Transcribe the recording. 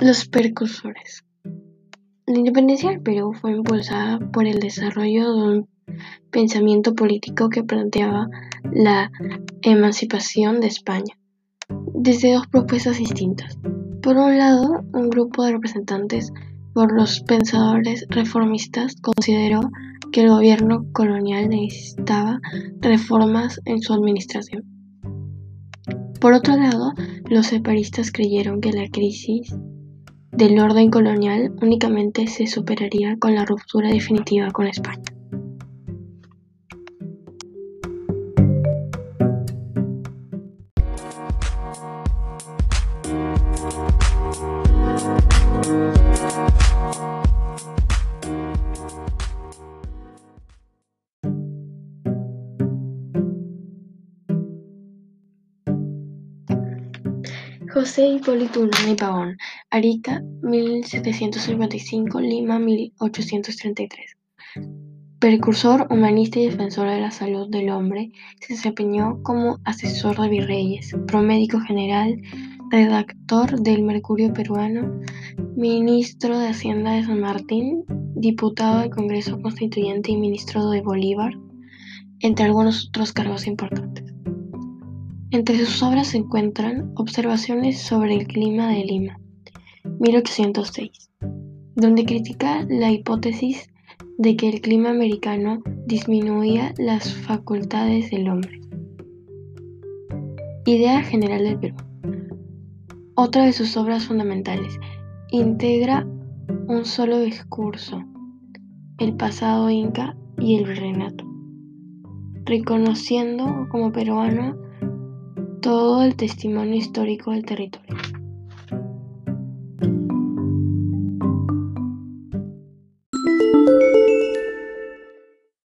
Los precursores. La independencia del Perú fue impulsada por el desarrollo de un pensamiento político que planteaba la emancipación de España desde dos propuestas distintas. Por un lado, un grupo de representantes por los pensadores reformistas consideró que el gobierno colonial necesitaba reformas en su administración. Por otro lado, los separistas creyeron que la crisis del orden colonial únicamente se superaría con la ruptura definitiva con España. José Hipólito Unanue Pavón, Arica, 1755, Lima, 1833. Precursor, humanista y defensor de la salud del hombre, se desempeñó como asesor de virreyes, promédico general, redactor del Mercurio peruano, ministro de Hacienda de San Martín, diputado del Congreso Constituyente y ministro de Bolívar, entre algunos otros cargos importantes. Entre sus obras se encuentran Observaciones sobre el clima de Lima, 1806, donde critica la hipótesis de que el clima americano disminuía las facultades del hombre. Idea general del Perú. Otra de sus obras fundamentales, integra un solo discurso, el pasado inca y el virreinato, reconociendo como peruano todo el testimonio histórico del territorio.